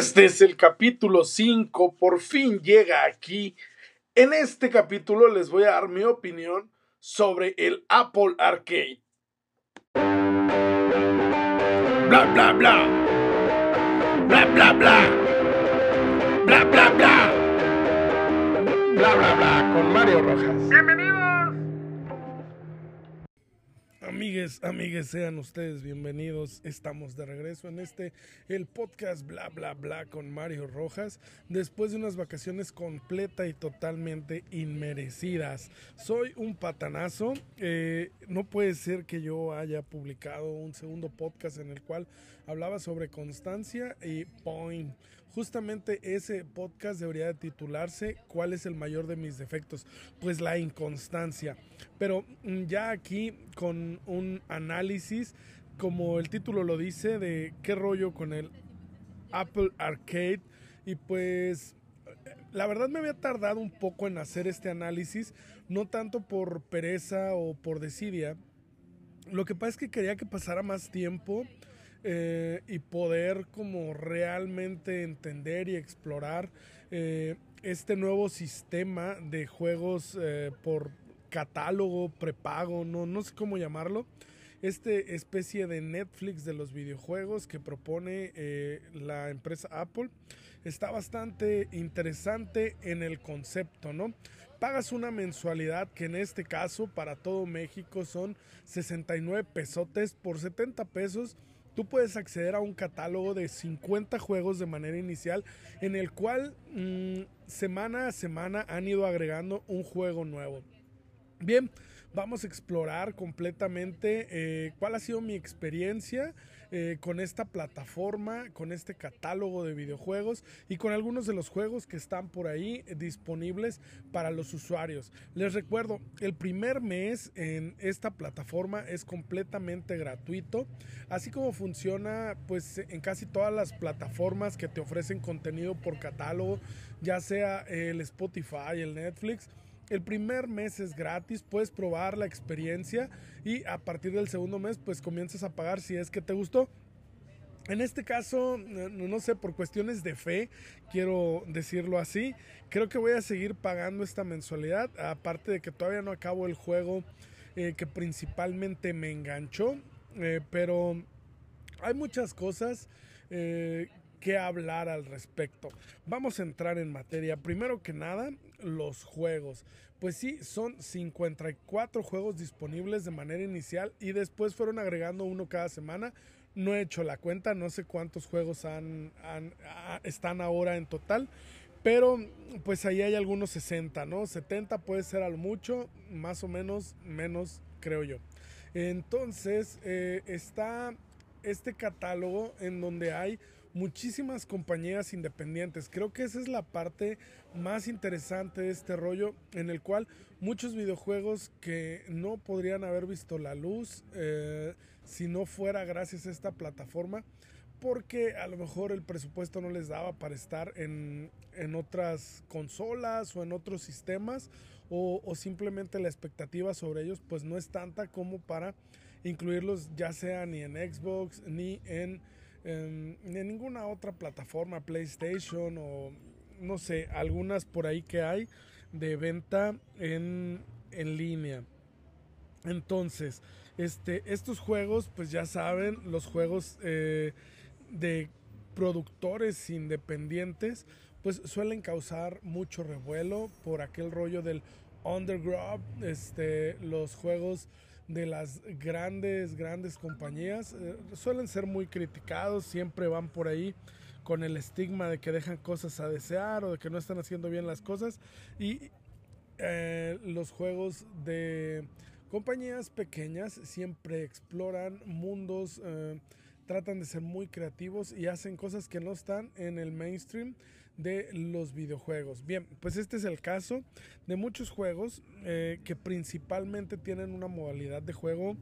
Este es el capítulo 5, por fin llega aquí. En este capítulo les voy a dar mi opinión sobre el Apple Arcade. Bla bla bla. Bla bla bla. Bla bla bla. Bla bla bla con Mario Rojas. Bienvenidos. Amigues, amigues, sean ustedes bienvenidos. Estamos de regreso en este, el podcast Bla Bla Bla con Mario Rojas, después de unas vacaciones completa y totalmente inmerecidas. Soy un patanazo. Eh, no puede ser que yo haya publicado un segundo podcast en el cual hablaba sobre constancia y point justamente ese podcast debería de titularse ¿Cuál es el mayor de mis defectos? Pues la inconstancia. Pero mm, ya aquí con un análisis, como el título lo dice, de qué rollo con el Apple Arcade. Y pues la verdad me había tardado un poco en hacer este análisis, no tanto por pereza o por desidia. Lo que pasa es que quería que pasara más tiempo eh, y poder como realmente entender y explorar eh, este nuevo sistema de juegos eh, por catálogo, prepago, no, no sé cómo llamarlo. Este especie de Netflix de los videojuegos que propone la empresa Apple está bastante interesante en el concepto, ¿no? Pagas una mensualidad que en este caso para todo México son 69 pesotes por 70 pesos tú puedes acceder a un catálogo de 50 juegos de manera inicial en el cual mm, semana a semana han ido agregando un juego nuevo. Bien, vamos a explorar completamente eh, cuál ha sido mi experiencia eh, con esta plataforma, con este catálogo de videojuegos y con algunos de los juegos que están por ahí disponibles para los usuarios. Les recuerdo, el primer mes en esta plataforma es completamente gratuito, así como funciona pues en casi todas las plataformas que te ofrecen contenido por catálogo, ya sea el Spotify, el Netflix el primer mes es gratis, puedes probar la experiencia y a partir del segundo mes pues comienzas a pagar si es que te gustó. En este caso, no sé, por cuestiones de fe, quiero decirlo así, creo que voy a seguir pagando esta mensualidad, aparte de que todavía no acabo el juego eh, que principalmente me enganchó, eh, pero hay muchas cosas eh, que hablar al respecto. Vamos a entrar en materia. Primero que nada, los juegos. Pues sí, son 54 juegos disponibles de manera inicial y después fueron agregando uno cada semana. No he hecho la cuenta, no sé cuántos juegos han, están ahora en total, pero pues ahí hay algunos 60, ¿no? 70 puede ser al mucho, más o menos, menos creo yo. Entonces eh, está este catálogo en donde hay muchísimas compañías independientes. Creo que esa es la parte más interesante de este rollo en el cual muchos videojuegos que no podrían haber visto la luz eh, si no fuera gracias a esta plataforma porque a lo mejor el presupuesto no les daba para estar en, otras consolas o en otros sistemas o, o, simplemente la expectativa sobre ellos pues no es tanta como para incluirlos ya sea ni en Xbox ni en en, ninguna otra plataforma, PlayStation o no sé, algunas por ahí que hay de venta en, en línea. Entonces, este, estos juegos, pues ya saben, los juegos eh, de productores independientes, pues suelen causar mucho revuelo por aquel rollo del underground, este, los juegos de las grandes, grandes compañías eh, suelen ser muy criticados, siempre van por ahí con el estigma de que dejan cosas a desear o de que no están haciendo bien las cosas. Y eh, los juegos de compañías pequeñas siempre exploran mundos, eh, tratan de ser muy creativos y hacen cosas que no están en el mainstream de los videojuegos. Bien, pues este es el caso de muchos juegos eh, que principalmente tienen una modalidad de juego,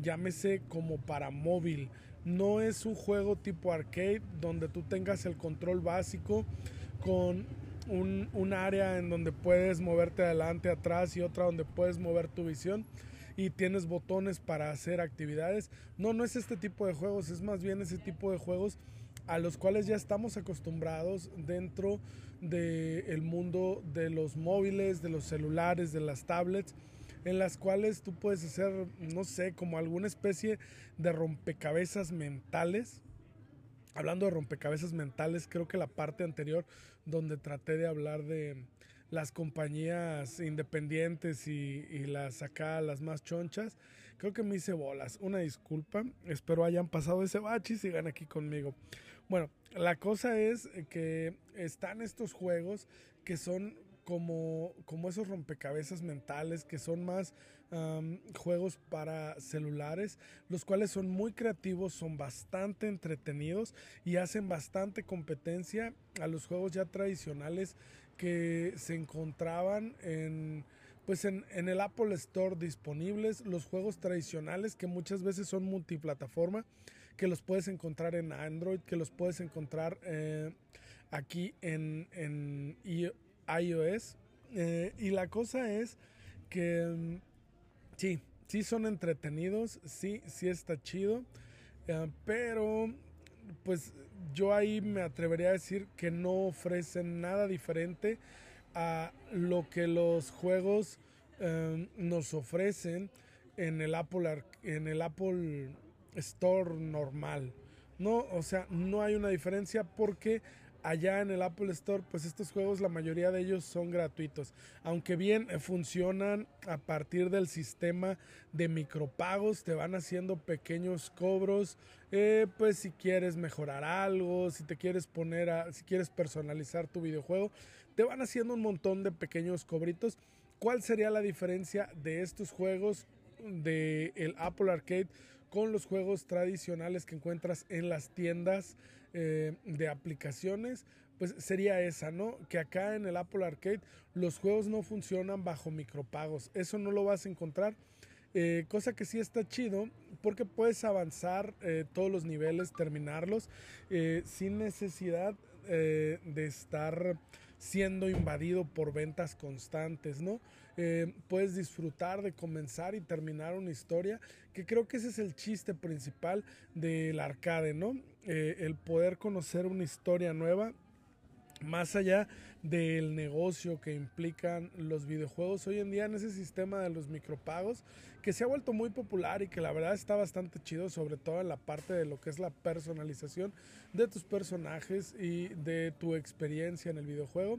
llámese como para móvil. No es un juego tipo arcade donde tú tengas el control básico con un, un área en donde puedes moverte adelante, atrás y otra donde puedes mover tu visión y tienes botones para hacer actividades. No, no es este tipo de juegos, es más bien ese tipo de juegos a los cuales ya estamos acostumbrados dentro del mundo de los móviles, de los celulares, de las tablets, en las cuales tú puedes hacer, no sé, como alguna especie de rompecabezas mentales. Hablando de rompecabezas mentales, creo que la parte anterior donde traté de hablar de las compañías independientes y, las acá, las más chonchas, creo que me hice bolas. Una disculpa, espero hayan pasado ese bache y sigan aquí conmigo. Bueno, la cosa es que están estos juegos que son como, como esos rompecabezas mentales, que son más juegos para celulares, los cuales son muy creativos, son bastante entretenidos y hacen bastante competencia a los juegos ya tradicionales que se encontraban en pues en, en, el Apple Store disponibles los juegos tradicionales que muchas veces son multiplataforma que los puedes encontrar en Android, que los puedes encontrar eh, aquí en, en iOS. Eh, y la cosa es que mm, sí, sí son entretenidos, sí, sí está chido, eh, pero pues yo ahí me atrevería a decir que no ofrecen nada diferente a lo que los juegos nos ofrecen en el Apple en el Apple Store normal. No, o sea, no hay una diferencia porque allá en el Apple Store, pues estos juegos, la mayoría de ellos son gratuitos. Aunque bien eh, funcionan a partir del sistema de micropagos, te van haciendo pequeños cobros. Eh, pues si quieres mejorar algo, si te quieres poner a, si quieres personalizar tu videojuego, te van haciendo un montón de pequeños cobritos. ¿Cuál sería la diferencia de estos juegos de Apple Arcade con los juegos tradicionales que encuentras en las tiendas eh, de aplicaciones, pues sería esa, ¿no? Que acá en el Apple Arcade los juegos no funcionan bajo micropagos. Eso no lo vas a encontrar. Eh, cosa que sí está chido porque puedes avanzar eh, todos los niveles, terminarlos sin necesidad de estar siendo invadido por ventas constantes, ¿no? Eh, puedes disfrutar de comenzar y terminar una historia, que creo que ese es el chiste principal del arcade, ¿no? Eh, el poder conocer una historia nueva más allá del negocio que implican los videojuegos hoy en día en ese sistema de los micropagos que se ha vuelto muy popular y que la verdad está bastante chido sobre todo en la parte de lo que es la personalización de tus personajes y de tu experiencia en el videojuego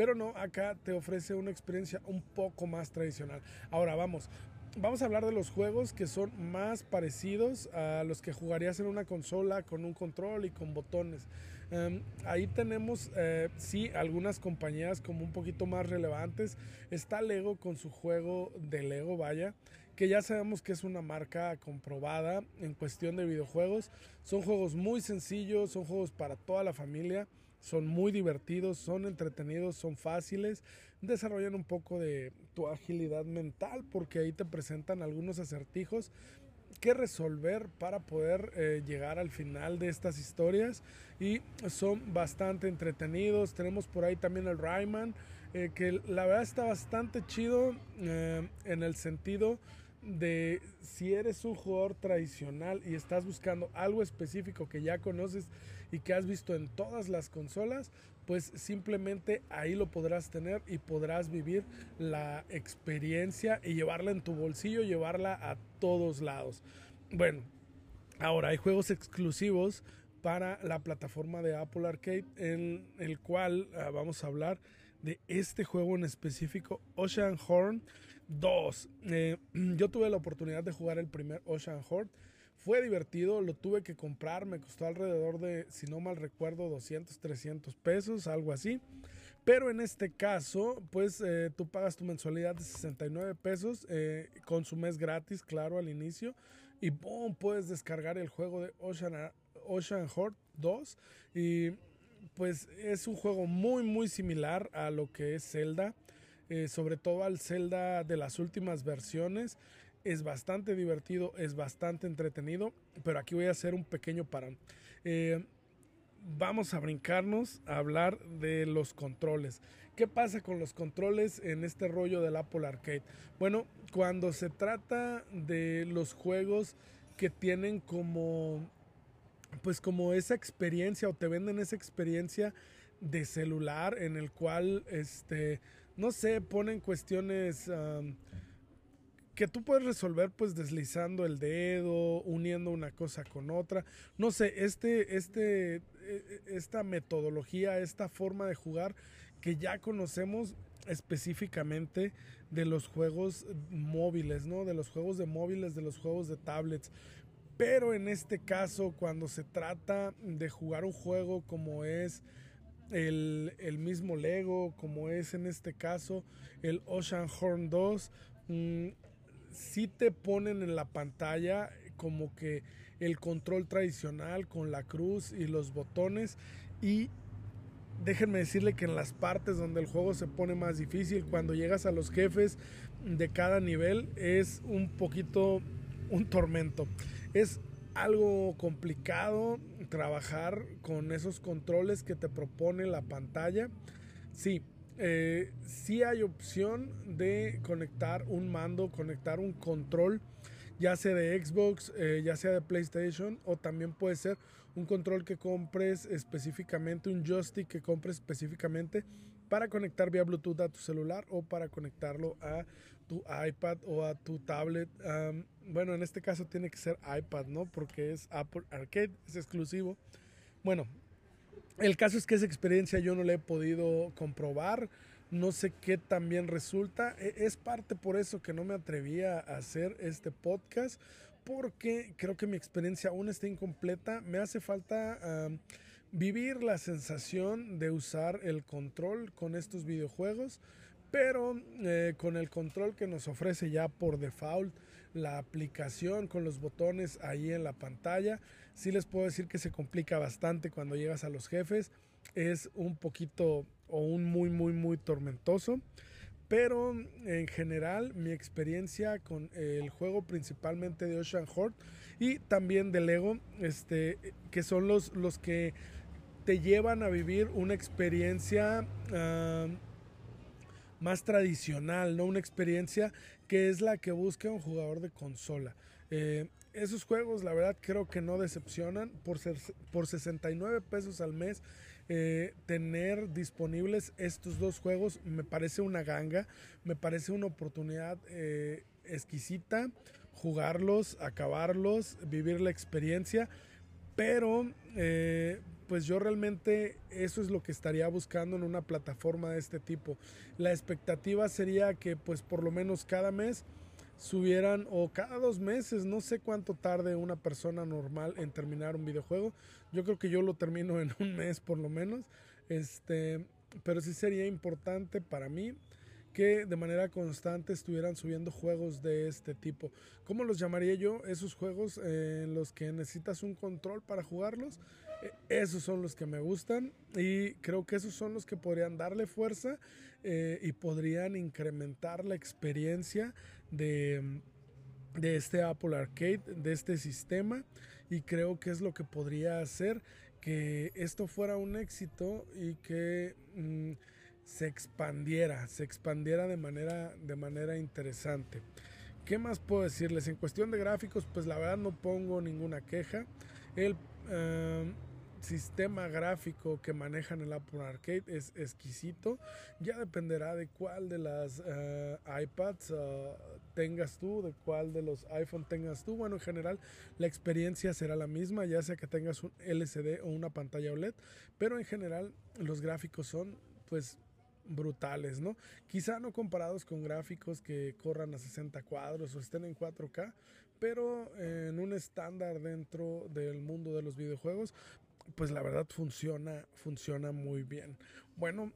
pero no, acá te ofrece una experiencia un poco más tradicional. Ahora vamos, vamos a hablar de los juegos que son más parecidos a los que jugarías en una consola con un control y con botones. Em, ahí tenemos, eh, sí, algunas compañías como un poquito más relevantes. Está Lego con su juego de Lego, vaya, que ya sabemos que es una marca comprobada en cuestión de videojuegos. Son juegos muy sencillos, son juegos para toda la familia. Son muy divertidos, son entretenidos, son fáciles. Desarrollan un poco de tu agilidad mental porque ahí te presentan algunos acertijos que resolver para poder eh, llegar al final de estas historias y son bastante entretenidos. Tenemos por ahí también el Rayman, eh, que la verdad está bastante chido eh, en el sentido de si eres un jugador tradicional y estás buscando algo específico que ya conoces y que has visto en todas las consolas, pues simplemente ahí lo podrás tener y podrás vivir la experiencia y llevarla en tu bolsillo, llevarla a todos lados. Bueno, ahora hay juegos exclusivos para la plataforma de Apple Arcade en el cual ah, vamos a hablar de este juego en específico, Ocean Horn 2. Eh, yo tuve la oportunidad de jugar el primer Ocean Horn. Fue divertido, lo tuve que comprar, me costó alrededor de, si no mal recuerdo, 200, 300 pesos, algo así. Pero en este caso, pues eh, tú pagas tu mensualidad de 69 pesos eh, con su gratis, claro, al inicio. Y boom, puedes descargar el juego de Ocean, Ocean Horn 2. Y pues es un juego muy muy similar a lo que es Zelda, eh, sobre todo al Zelda de las últimas versiones. Es bastante divertido, es bastante entretenido, pero aquí voy a hacer un pequeño parón. Eh, vamos a brincarnos a hablar de los controles. ¿Qué pasa con los controles en este rollo del Apple Arcade? Bueno, cuando se trata de los juegos que tienen como pues como esa experiencia o te venden esa experiencia de celular en el cual, este, no sé, ponen cuestiones que tú puedes resolver pues deslizando el dedo, uniendo una cosa con otra. No sé, este, este, e, e, esta metodología, esta forma de jugar que ya conocemos específicamente de los juegos móviles, ¿no? De los juegos de móviles, de los juegos de tablets. Pero en este caso, cuando se trata de jugar un juego como es el, mismo Lego, como es en este caso el Ocean Horn 2, mm, sí te ponen en la pantalla como que el control tradicional con la cruz y los botones y déjenme decirle que en las partes donde el juego se pone más difícil, cuando llegas a los jefes de cada nivel, es un poquito un tormento. Es algo complicado trabajar con esos controles que te propone la pantalla. Sí, eh, sí hay opción de conectar un mando, conectar un control, ya sea de Xbox, eh, ya sea de PlayStation, o también puede ser un control que compres específicamente, un joystick que compres específicamente para conectar vía Bluetooth a tu celular o para conectarlo a tu iPad o a tu tablet. bueno, en este caso tiene que ser iPad, ¿no? Porque es Apple Arcade, es exclusivo. Bueno, el caso es que esa experiencia yo no la he podido comprobar. No sé qué también resulta. E, es parte por eso que no me atrevía a hacer este podcast porque creo que mi experiencia aún está incompleta. Me hace falta vivir la sensación de usar el control con estos videojuegos, pero eh, con el control que nos ofrece ya por default la aplicación con los botones ahí en la pantalla. Sí les puedo decir que se complica bastante cuando llegas a los jefes. Es un poquito o un muy, muy, muy tormentoso. Pero en general mi experiencia con el juego principalmente de Ocean Horde y también de Lego, este, que son los, los que te llevan a vivir una experiencia más tradicional, ¿no? Una experiencia que es la que busca un jugador de consola. Eh, esos juegos, la verdad, creo que no decepcionan. Por, ser, por 69 pesos al mes eh, tener disponibles estos dos juegos me parece una ganga, me parece una oportunidad eh, exquisita jugarlos, acabarlos, vivir la experiencia, pero eh, pues yo realmente eso es lo que estaría buscando en una plataforma de este tipo. La expectativa sería que pues por lo menos cada mes subieran o cada dos meses, no sé cuánto tarde una persona normal en terminar un videojuego. Yo creo que yo lo termino en un mes por lo menos. Este, pero sí sería importante para mí que de manera constante estuvieran subiendo juegos de este tipo. ¿Cómo los llamaría yo? Esos juegos en los que necesitas un control para jugarlos. E, esos son los que me gustan y creo que esos son los que podrían darle fuerza eh, y podrían incrementar la experiencia de, de este Apple Arcade, de este sistema, y creo que es lo que podría hacer que esto fuera un éxito y que mm, se expandiera, se expandiera de manera, de manera interesante. ¿Qué más puedo decirles? En cuestión de gráficos, pues la verdad no pongo ninguna queja. El, eh, sistema gráfico que manejan el Apple Arcade es exquisito. Ya dependerá de cuál de las eh, iPads eh, tengas tú, de cuál de los iPhone tengas tú. Bueno, en general la experiencia será la misma, ya sea que tengas un LCD o una pantalla OLED, pero en general los gráficos son pues brutales, ¿no? Quizá no comparados con gráficos que corran a 60 cuadros o estén en 4K, pero en un estándar dentro del mundo de los videojuegos, pues la verdad funciona, funciona muy bien. Bueno,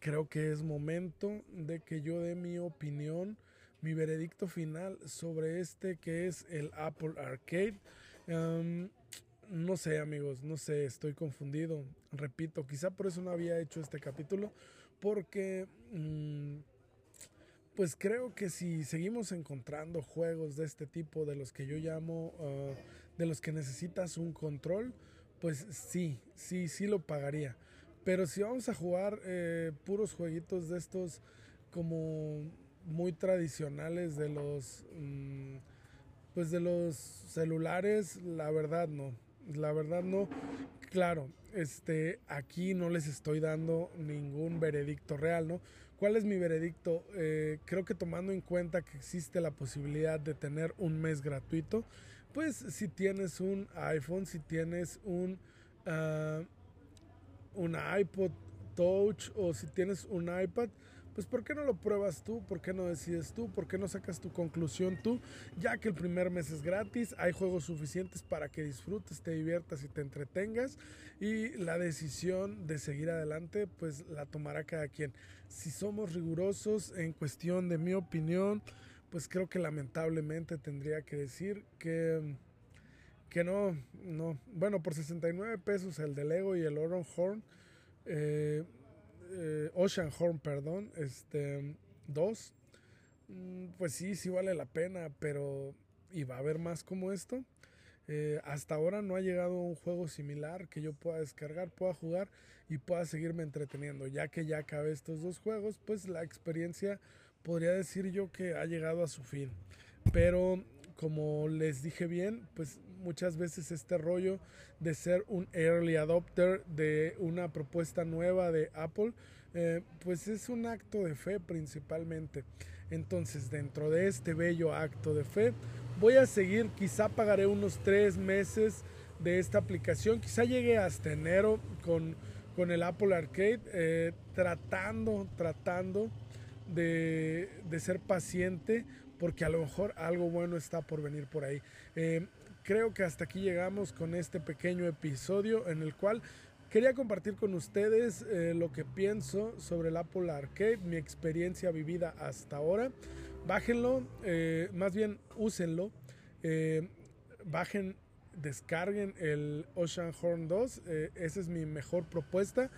creo que es momento de que yo dé mi opinión, mi veredicto final sobre este que es el Apple Arcade. no sé amigos, no sé, estoy confundido. Repito, quizá por eso no había hecho este capítulo, porque... Mm, pues creo que si seguimos encontrando juegos de este tipo, de los que yo llamo, ah, de los que necesitas un control, pues sí, sí, sí lo pagaría. Pero si vamos a jugar eh, puros jueguitos de estos como muy tradicionales de los mm, pues de los celulares, la verdad no. La verdad no. Claro, este, aquí no les estoy dando ningún veredicto real, ¿no? ¿Cuál es mi veredicto? Eh, creo que tomando en cuenta que existe la posibilidad de tener un mes gratuito, pues si tienes un iPhone, si tienes un, uh, un iPod Touch o si tienes un iPad, pues ¿por qué no lo pruebas tú? ¿Por qué no decides tú? ¿Por qué no sacas tu conclusión tú? Ya que el primer mes es gratis, hay juegos suficientes para que disfrutes, te diviertas y te entretengas y la decisión de seguir adelante pues la tomará cada quien. Si somos rigurosos en cuestión de mi opinión, pues creo que lamentablemente tendría que decir que que no, no, bueno, por 69 pesos el de Lego y el Oron Horn, eh, eh, Ocean Horn, perdón, este, dos, mm, pues sí, sí vale la pena, pero ¿y va a haber más como esto? Eh, hasta ahora no ha llegado un juego similar que yo pueda descargar, pueda jugar y pueda seguirme entreteniendo. Ya que ya acabé estos dos juegos, pues la experiencia podría decir yo que ha llegado a su fin. Pero como les dije bien, pues muchas veces este rollo de ser un early adopter de una propuesta nueva de Apple, eh, pues es un acto de fe principalmente. Entonces, dentro de este bello acto de fe, voy a seguir, quizá pagaré unos tres meses de esta aplicación, quizá llegue hasta enero con, con el Apple Arcade, eh, tratando, tratando de, de, ser paciente, porque a lo mejor algo bueno está por venir por ahí. Eh, creo que hasta aquí llegamos con este pequeño episodio en el cual quería compartir con ustedes eh, lo que pienso sobre el Apple Arcade, mi experiencia vivida hasta ahora. Bájenlo, eh, más bien úsenlo. Bajen, descarguen el Ocean Horn 2. esa es mi mejor propuesta.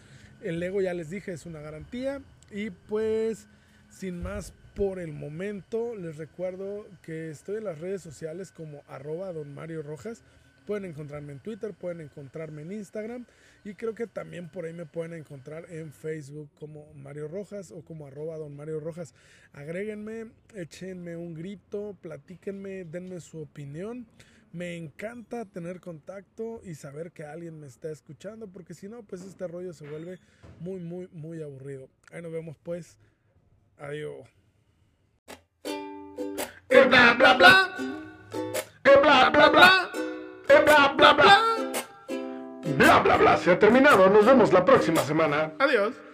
El Lego ya les dije es una garantía. Y pues, sin más por el momento. Les recuerdo que estoy en las redes sociales como arroba Rojas. Pueden encontrarme en Twitter, pueden encontrarme en Instagram y creo que también por ahí me pueden encontrar en Facebook como Mario Rojas o como arroba don Rojas. Agréguenme, échenme un grito, platíquenme, denme su opinión. Me encanta tener contacto y saber que alguien me está escuchando porque si no, pues este rollo se vuelve muy, muy, muy aburrido. Ahí nos vemos pues. Adiós bla bla bla. bla bla bla. bla bla bla. Bla bla bla. Se ha terminado. Nos vemos la próxima semana. Adiós.